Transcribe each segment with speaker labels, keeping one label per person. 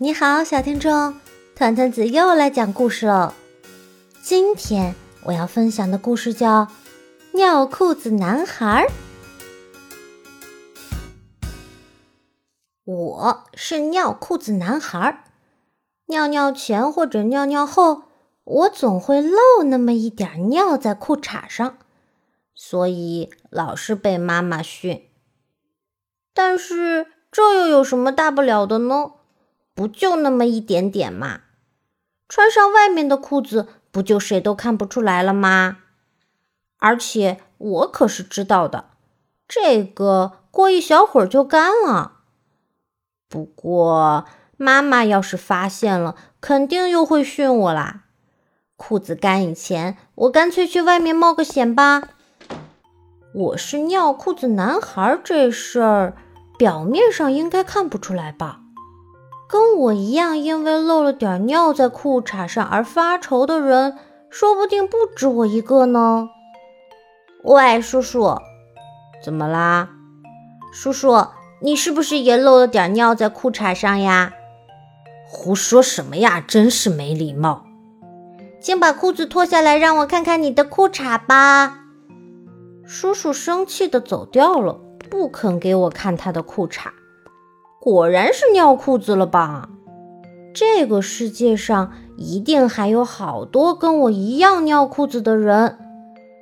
Speaker 1: 你好，小听众，团团子又来讲故事了。今天我要分享的故事叫《尿裤子男孩》。我是尿裤子男孩，尿尿前或者尿尿后，我总会漏那么一点尿在裤衩上，所以老是被妈妈训。但是这又有什么大不了的呢？不就那么一点点嘛，穿上外面的裤子，不就谁都看不出来了吗？而且我可是知道的，这个过一小会儿就干了。不过妈妈要是发现了，肯定又会训我啦。裤子干以前，我干脆去外面冒个险吧。我是尿裤子男孩这事儿，表面上应该看不出来吧？跟我一样，因为漏了点尿在裤衩上而发愁的人，说不定不止我一个呢。喂，叔叔，
Speaker 2: 怎么啦？
Speaker 1: 叔叔，你是不是也漏了点尿在裤衩上呀？
Speaker 2: 胡说什么呀！真是没礼貌！
Speaker 1: 请把裤子脱下来，让我看看你的裤衩吧。叔叔生气的走掉了，不肯给我看他的裤衩。果然是尿裤子了吧？这个世界上一定还有好多跟我一样尿裤子的人，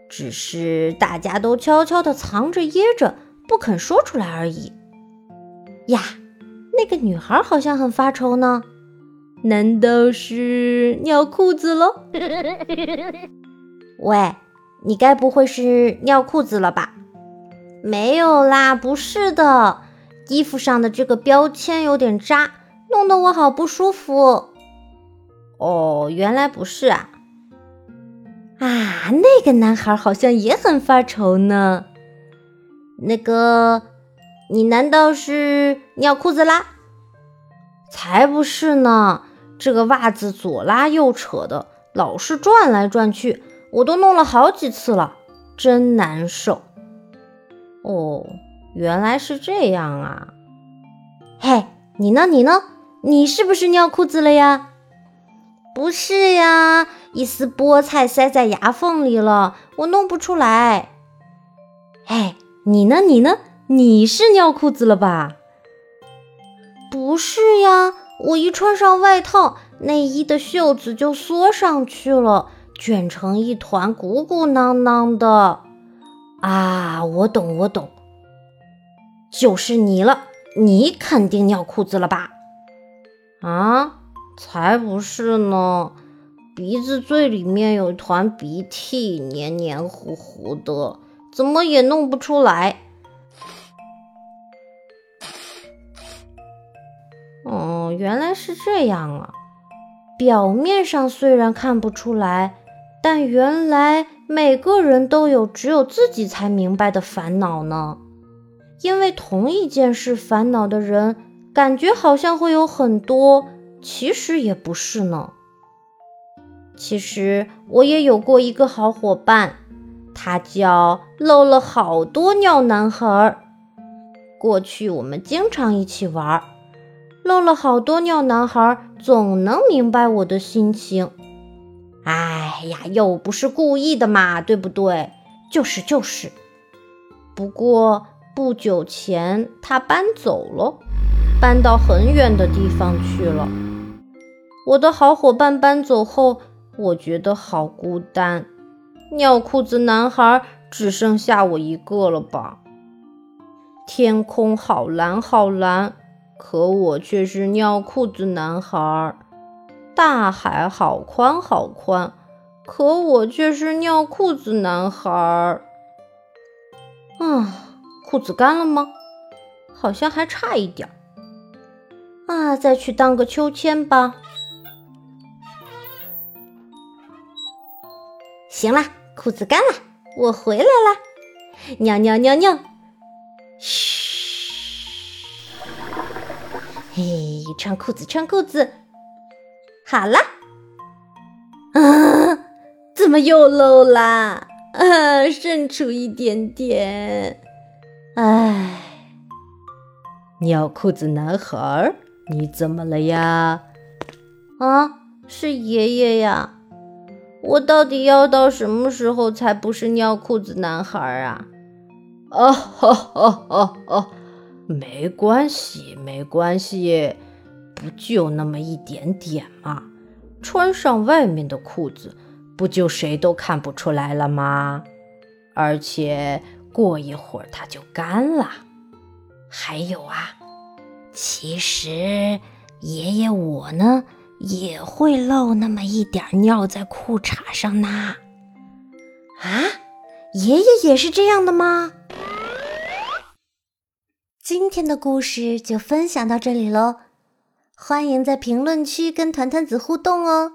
Speaker 1: 只是大家都悄悄地藏着掖着，不肯说出来而已。呀，那个女孩好像很发愁呢，难道是尿裤子了？喂，你该不会是尿裤子了吧？没有啦，不是的。衣服上的这个标签有点扎，弄得我好不舒服。
Speaker 2: 哦，原来不是啊！
Speaker 1: 啊，那个男孩好像也很发愁呢。那个，你难道是尿裤子啦？
Speaker 2: 才不是呢！这个袜子左拉右扯的，老是转来转去，我都弄了好几次了，真难受。哦。原来是这样啊！
Speaker 1: 嘿，你呢？你呢？你是不是尿裤子了呀？不是呀，一丝菠菜塞在牙缝里了，我弄不出来。嘿，你呢？你呢？你是尿裤子了吧？不是呀，我一穿上外套，内衣的袖子就缩上去了，卷成一团，鼓鼓囊囊的。啊，我懂，我懂。就是你了，你肯定尿裤子了吧？
Speaker 2: 啊，才不是呢！鼻子最里面有一团鼻涕，黏黏糊糊的，怎么也弄不出来。
Speaker 1: 哦，原来是这样啊！表面上虽然看不出来，但原来每个人都有只有自己才明白的烦恼呢。因为同一件事烦恼的人，感觉好像会有很多，其实也不是呢。其实我也有过一个好伙伴，他叫漏了好多尿男孩。过去我们经常一起玩，漏了好多尿男孩总能明白我的心情。哎呀，又不是故意的嘛，对不对？就是就是。不过。不久前，他搬走了，搬到很远的地方去了。我的好伙伴搬走后，我觉得好孤单。尿裤子男孩只剩下我一个了吧？天空好蓝好蓝，可我却是尿裤子男孩。大海好宽好宽，可我却是尿裤子男孩。啊。裤子干了吗？好像还差一点啊！再去荡个秋千吧。行了，裤子干了，我回来了。尿尿尿尿，嘘。嘿，穿裤子穿裤子，好了。啊，怎么又漏啦？啊，渗出一点点。唉，
Speaker 2: 尿裤子男孩，你怎么了呀？
Speaker 1: 啊，是爷爷呀！我到底要到什么时候才不是尿裤子男孩啊？
Speaker 2: 哦哦哦哦哦，没关系，没关系，不就那么一点点嘛，穿上外面的裤子，不就谁都看不出来了吗？而且过一会儿它就干了。还有啊，其实爷爷我呢。也会漏那么一点尿在裤衩上呢。
Speaker 1: 啊，爷爷也是这样的吗？今天的故事就分享到这里喽，欢迎在评论区跟团团子互动哦。